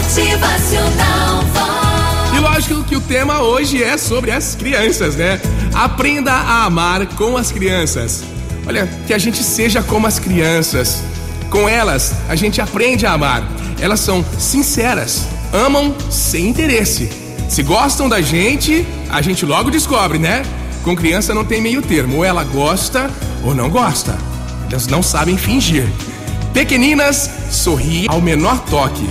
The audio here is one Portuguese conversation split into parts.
Motivacional Vox. E lógico que o tema hoje é sobre as crianças, né? Aprenda a amar com as crianças. Olha, que a gente seja como as crianças. Com elas, a gente aprende a amar. Elas são sinceras, amam sem interesse. Se gostam da gente, a gente logo descobre, né? Com criança não tem meio termo, ou ela gosta ou não gosta. Elas não sabem fingir. Pequeninas sorriem ao menor toque.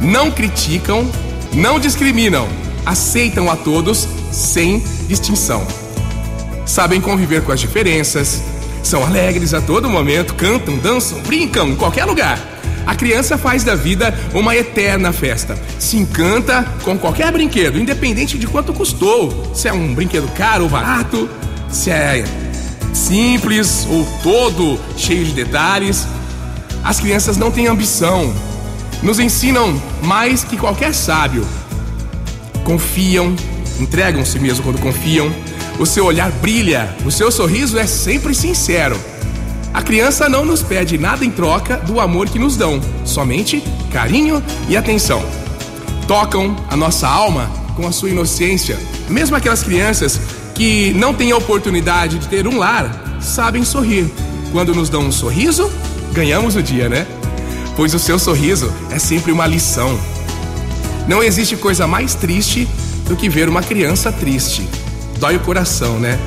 Não criticam, não discriminam, aceitam a todos sem distinção. Sabem conviver com as diferenças, são alegres a todo momento, cantam, dançam, brincam em qualquer lugar. A criança faz da vida uma eterna festa. Se encanta com qualquer brinquedo, independente de quanto custou. Se é um brinquedo caro ou barato, se é simples ou todo cheio de detalhes. As crianças não têm ambição. Nos ensinam mais que qualquer sábio. Confiam, entregam-se mesmo quando confiam. O seu olhar brilha, o seu sorriso é sempre sincero. A criança não nos pede nada em troca do amor que nos dão, somente carinho e atenção. Tocam a nossa alma com a sua inocência. Mesmo aquelas crianças que não têm a oportunidade de ter um lar, sabem sorrir. Quando nos dão um sorriso, ganhamos o dia, né? Pois o seu sorriso é sempre uma lição. Não existe coisa mais triste do que ver uma criança triste. Dói o coração, né?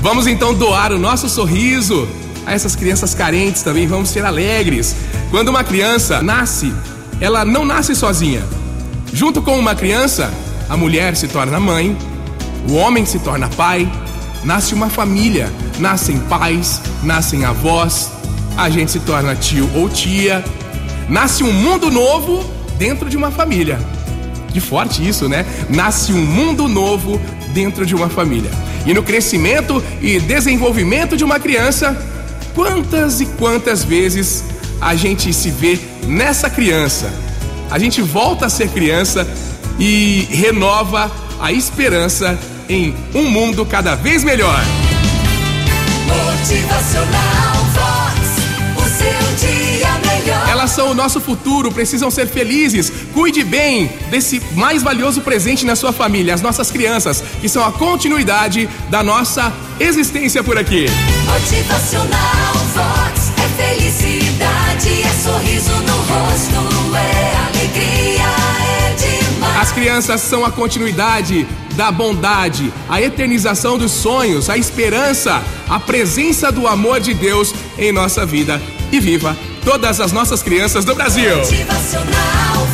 Vamos então doar o nosso sorriso a essas crianças carentes também. Vamos ser alegres. Quando uma criança nasce, ela não nasce sozinha. Junto com uma criança, a mulher se torna mãe, o homem se torna pai, nasce uma família, nascem pais, nascem avós, a gente se torna tio ou tia, nasce um mundo novo dentro de uma família. Que forte isso, né? Nasce um mundo novo dentro de uma família. E no crescimento e desenvolvimento de uma criança, quantas e quantas vezes a gente se vê nessa criança? A gente volta a ser criança e renova a esperança em um mundo cada vez melhor. Motivacional Vox. São o nosso futuro, precisam ser felizes. Cuide bem desse mais valioso presente na sua família, as nossas crianças, que são a continuidade da nossa existência por aqui. Motivacional Vox. É felicidade, é sorriso no rosto, é alegria, é demais. As crianças são a continuidade da bondade, a eternização dos sonhos, a esperança, a presença do amor de Deus em nossa vida. E viva todas as nossas crianças do Brasil! Motivacional